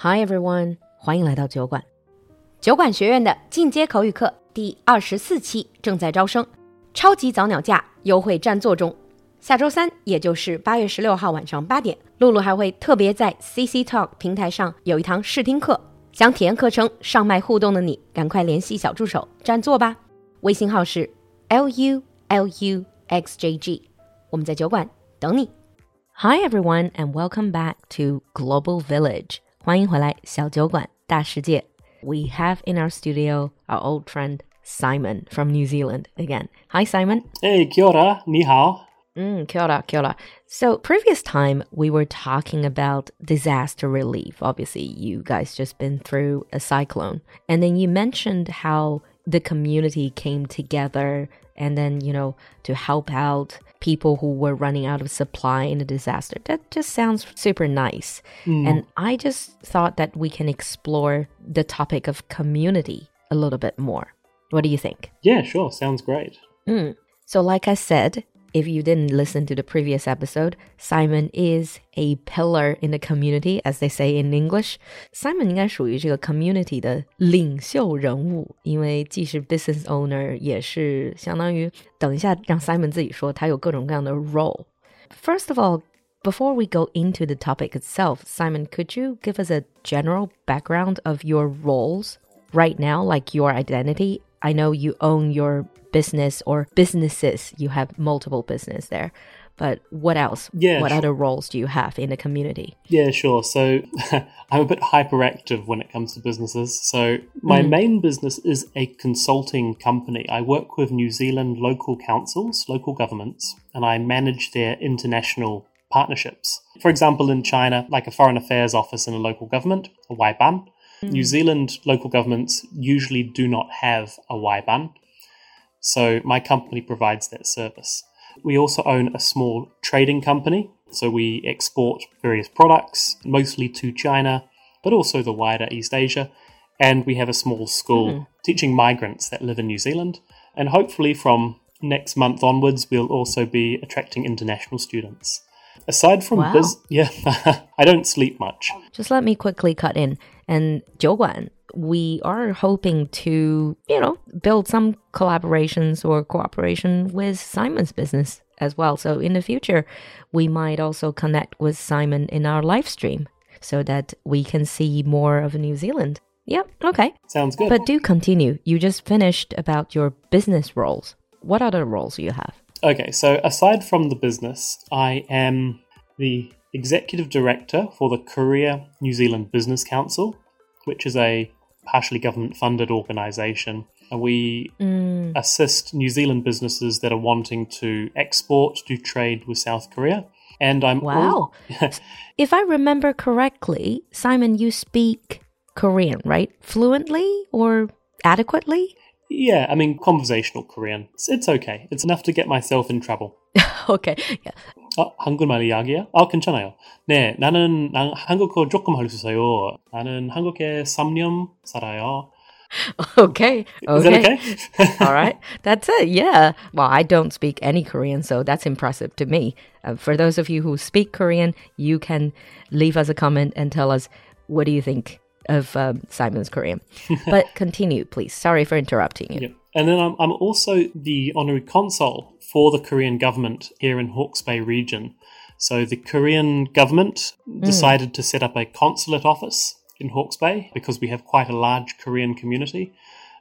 Hi everyone，欢迎来到酒馆。酒馆学院的进阶口语课第二十四期正在招生，超级早鸟价优惠占座中。下周三，也就是八月十六号晚上八点，露露还会特别在 CC Talk 平台上有一堂试听课。想体验课程、上麦互动的你，赶快联系小助手占座吧。微信号是 l u l u x j g，我们在酒馆等你。Hi everyone and welcome back to Global Village. 欢迎回来，小酒馆大世界。We have in our studio our old friend Simon from New Zealand again. Hi, Simon. Hey, kia ora, ni hao. Mm, kia ora, kia ora. So, previous time we were talking about disaster relief. Obviously, you guys just been through a cyclone. And then you mentioned how the community came together and then, you know, to help out people who were running out of supply in a disaster. That just sounds super nice. Mm. And I just thought that we can explore the topic of community a little bit more. What do you think? Yeah, sure. Sounds great. Mm. So, like I said, if you didn't listen to the previous episode, Simon is a pillar in the community, as they say in English. Simon 应该属于这个 community 的领袖人物，因为既是 business owner，也是相当于等一下让 Simon 自己说，他有各种各样的 role. First of all, before we go into the topic itself, Simon, could you give us a general background of your roles right now, like your identity? I know you own your business or businesses. You have multiple business there. But what else? Yeah. What sure. other roles do you have in the community? Yeah, sure. So I'm a bit hyperactive when it comes to businesses. So my mm. main business is a consulting company. I work with New Zealand local councils, local governments, and I manage their international partnerships. For example, in China, like a foreign affairs office in a local government, a Waiban. Mm. New Zealand local governments usually do not have a Waiban. So my company provides that service. We also own a small trading company. So we export various products, mostly to China, but also the wider East Asia. And we have a small school mm. teaching migrants that live in New Zealand. And hopefully, from next month onwards, we'll also be attracting international students. Aside from wow. biz, yeah, I don't sleep much. Just let me quickly cut in. And 酒馆 we are hoping to, you know, build some collaborations or cooperation with Simon's business as well. So in the future, we might also connect with Simon in our live stream so that we can see more of New Zealand. Yeah, okay. Sounds good. But do continue. You just finished about your business roles. What other roles do you have? Okay, so aside from the business, I am the executive director for the Korea New Zealand Business Council, which is a partially government funded organisation. And we mm. assist New Zealand businesses that are wanting to export, do trade with South Korea. And I'm wow. All, if I remember correctly, Simon, you speak Korean, right? Fluently or adequately? Yeah, I mean conversational Korean. It's, it's okay. It's enough to get myself in trouble. okay. Yeah. 아, 한국말 이야기야? 아, 괜찮아요. 네, 나는 나, 한국어 조금 할 수 있어요. 나는 한국에 3년 살아요. Okay. Okay. Is that okay? All right. That's it. Yeah. Well, I don't speak any Korean, so that's impressive to me. Uh, for those of you who speak Korean, you can leave us a comment and tell us what do you think of um, Simon's Korean. but continue, please. Sorry for interrupting you. Yeah. And then I'm, I'm also the honorary consul for the Korean government here in Hawke's Bay region. So the Korean government mm. decided to set up a consulate office in Hawke's Bay because we have quite a large Korean community.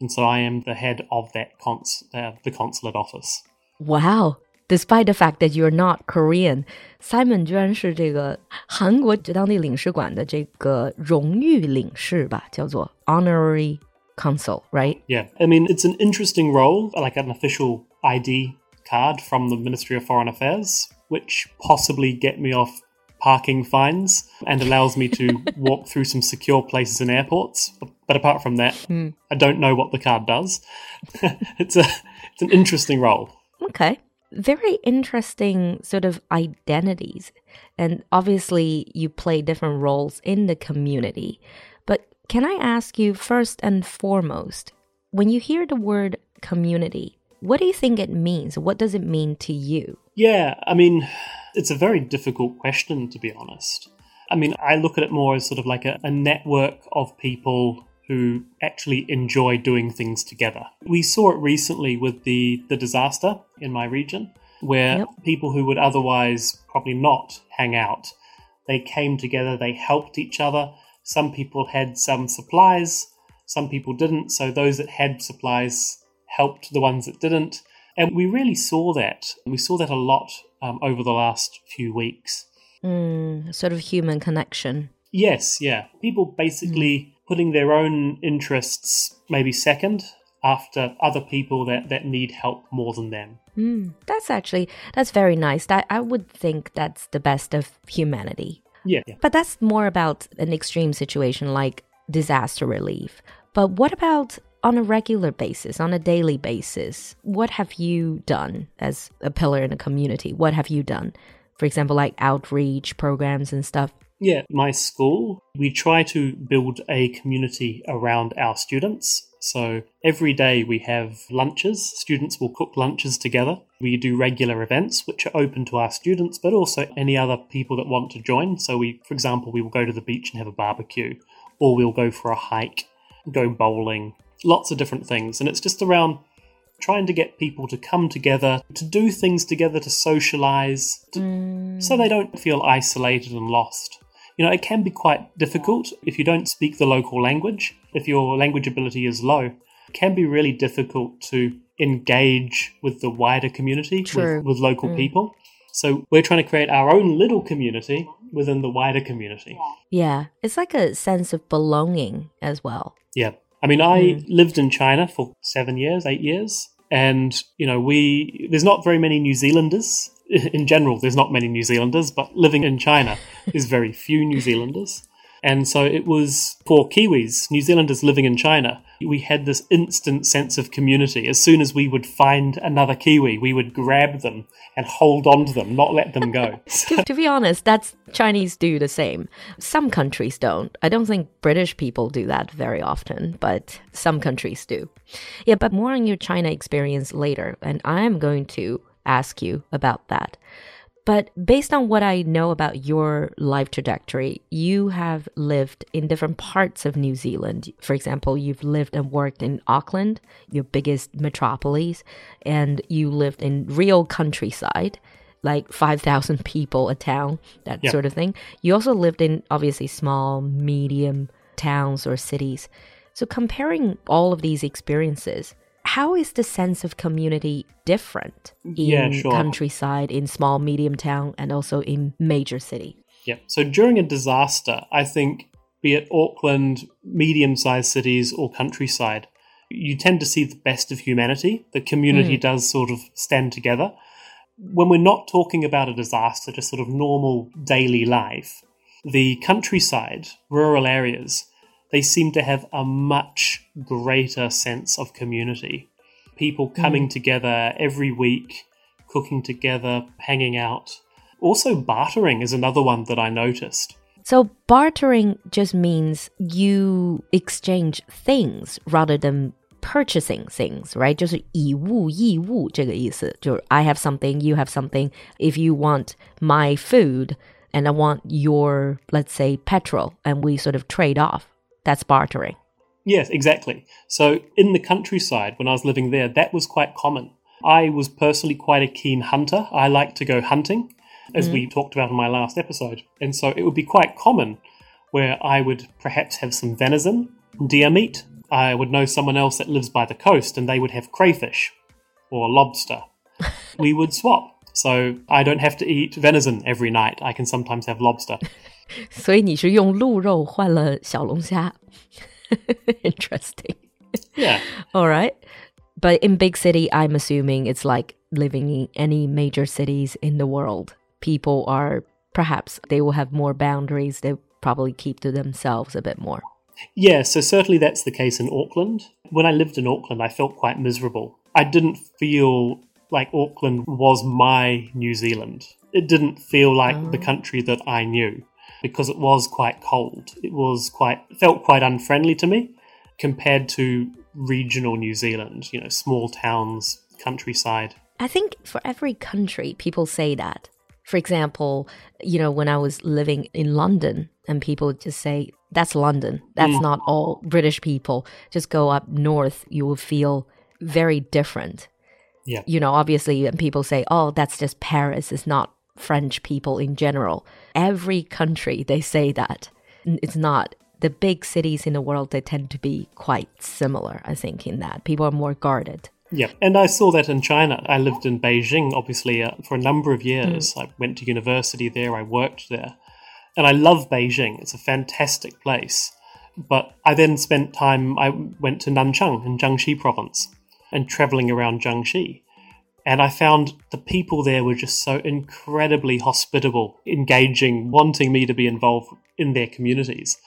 And so I am the head of that cons- uh, the consulate office. Wow. Despite the fact that you're not Korean, Simon 居然是这个韩国当地领事馆的这个荣誉领事吧，叫做 honorary consul, right? Yeah. I mean, it's an interesting role, like an official ID card from the Ministry of Foreign Affairs, which possibly get me off parking fines and allows me to walk through some secure places in airports. But apart from that, mm. I don't know what the card does. it's a it's an interesting role. Okay. Very interesting sort of identities. And obviously you play different roles in the community. But can I ask you first and foremost, when you hear the word community, what do you think it means? What does it mean to you? Yeah, I mean, it's a very difficult question, to be honest. I mean, I look at it more as sort of like a, a network of people who actually enjoy doing things together. We saw it recently with the, the disaster in my region, where Yep. people who would otherwise probably not hang out, they came together, they helped each other. Some people had some supplies, some people didn't. So those that had supplies helped the ones that didn't. And we really saw that. We saw that a lot um, over the last few weeks. Mm, sort of human connection. Yes, yeah. People basically putting their own interests maybe second after other people that, that need help more than them. Mm, that's actually that's very nice. That I would think that's the best of humanity. Yeah. yeah. But that's more about an extreme situation like disaster relief. But what about on a regular basis, on a daily basis? What have you done as a pillar in a community? What have you done? For example, like outreach programs and stuff. Yeah, my school, we try to build a community around our students. So every day we have lunches. Students will cook lunches together. We do regular events which are open to our students, but also any other people that want to join. So we, for example, we will go to the beach and have a barbecue, or we'll go for a hike, go bowling, lots of different things. And it's just around trying to get people to come together, to do things together, to socialize, to, mm. so they don't feel isolated and lost. You know, it can be quite difficult if you don't speak the local language, if your language ability is low. It can be really difficult to engage with the wider community, with, with local mm. people. So we're trying to create our own little community within the wider community. Yeah, it's like a sense of belonging as well. Yeah. I mean, I mm. lived in China for seven years, eight years. And, you know, we, there's not very many New Zealanders. In general, there's not many New Zealanders, but living in China, there's very few New Zealanders. And so it was for Kiwis, New Zealanders living in China, we had this instant sense of community. As soon as we would find another Kiwi, we would grab them and hold on to them, not let them go. to, to be honest, that's Chinese do the same. Some countries don't. I don't think British people do that very often, but some countries do. Yeah, but more on your China experience later, and I'm going to ask you about that. But based on what I know about your life trajectory, you have lived in different parts of New Zealand. For example, you've lived and worked in Auckland, your biggest metropolis, and you lived in real countryside, like 5,000 people a town, that Yeah. sort of thing. You also lived in obviously small, medium towns or cities. So, comparing all of these experiences, how is the sense of community different in Yeah, sure. countryside, in small, medium town, and also in major city? Yeah. So during a disaster, I think, be it Auckland, medium sized cities, or countryside, you tend to see the best of humanity. The community hmm. does sort of stand together. When we're not talking about a disaster, just sort of normal daily life, the countryside, rural areas, they seem to have a much greater sense of community. People coming together every week, cooking together, hanging out. Also, bartering is another one that I noticed. So, bartering just means you exchange things rather than purchasing things, right? 就是以物易物这个意思，就是 I have something, you have something. If you want my food and I want your, let's say, petrol, and we sort of trade off, that's bartering. Yes, exactly. So, in the countryside, when I was living there, that was quite common. I was personally quite a keen hunter. I like to go hunting, as mm. we talked about in my last episode. And so it would be quite common where I would perhaps have some venison, deer meat. I would know someone else that lives by the coast and they would have crayfish or lobster. we would swap. So I don't have to eat venison every night. I can sometimes have lobster. 所以你是用鹿肉换了小龙虾。Interesting. Yeah. All right. But in big city, I'm assuming it's like living in any major cities in the world. People are perhaps they will have more boundaries. They probably keep to themselves a bit more. Yeah, so certainly that's the case in Auckland. When I lived in Auckland, I felt quite miserable. I didn't feel like Auckland was my New Zealand. It didn't feel like the country that I knew because it was quite cold. It was quite felt quite unfriendly to me compared to regional New Zealand, you know, small towns, countryside. I think for every country, people say that. For example, you know, when I was living in London and people just say, that's London, that's mm. not all British people. Just go up north, you will feel very different. Yeah. You know, obviously, and people say, oh, that's just Paris, it's not French people in general. Every country, they say that. It's not. The big cities in the world, they tend to be quite similar, I think, in that. People are more guarded. Yeah, and I saw that in China. I lived in Beijing, obviously, uh, for a number of years. Mm. I went to university there, I worked there. And I love Beijing, it's a fantastic place. But I then spent time, I went to Nanchang in Jiangxi province and traveling around Jiangxi. And I found the people there were just so incredibly hospitable, engaging, wanting me to be involved in their communities.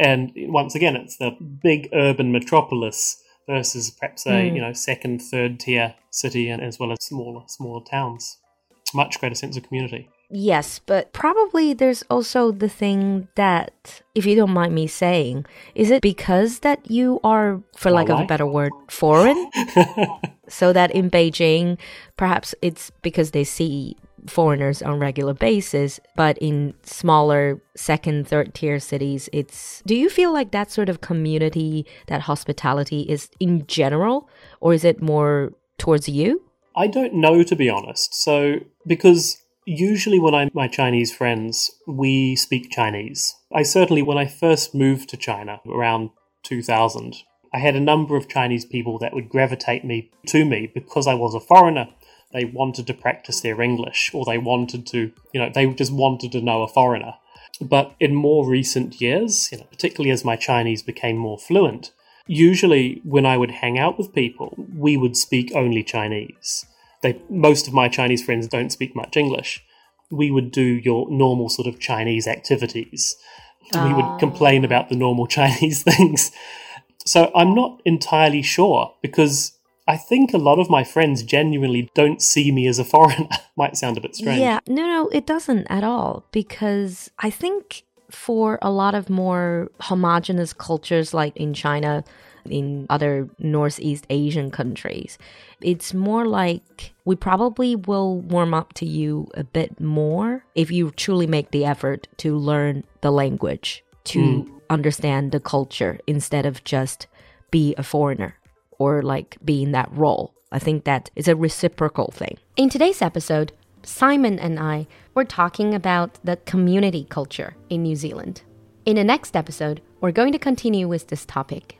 And once again, it's the big urban metropolis versus perhaps a mm. you know second, third tier city, and as well as smaller smaller towns. Much greater sense of community. Yes, but probably there's also the thing that, if you don't mind me saying, is it because that you are, for lack of a better word, foreign? so that in Beijing, perhaps it's because they see foreigners on regular basis but in smaller second third tier cities it's do you feel like that sort of community that hospitality is in general or is it more towards you? I don't know to be honest. So because usually when i'm my chinese friends we speak chinese i certainly when i first moved to china around 2000 I had a number of Chinese people that would gravitate me to me because I was a foreigner they wanted to practice their English or they wanted to, you know, they just wanted to know a foreigner. But in more recent years, you know, particularly as my Chinese became more fluent, usually when I would hang out with people, we would speak only Chinese. They, most of my Chinese friends don't speak much English. We would do your normal sort of Chinese activities. We would ah. complain about the normal Chinese things. So I'm not entirely sure because I think a lot of my friends genuinely don't see me as a foreigner. Might sound a bit strange. Yeah, no, no, it doesn't at all. Because I think for a lot of more homogenous cultures, like in China, in other Northeast Asian countries, it's more like we probably will warm up to you a bit more if you truly make the effort to learn the language, to mm. understand the culture instead of just be a foreigner or like be in that role. I think that is a reciprocal thing. In today's episode, Simon and I were talking about the community culture in New Zealand. In the next episode, we're going to continue with this topic.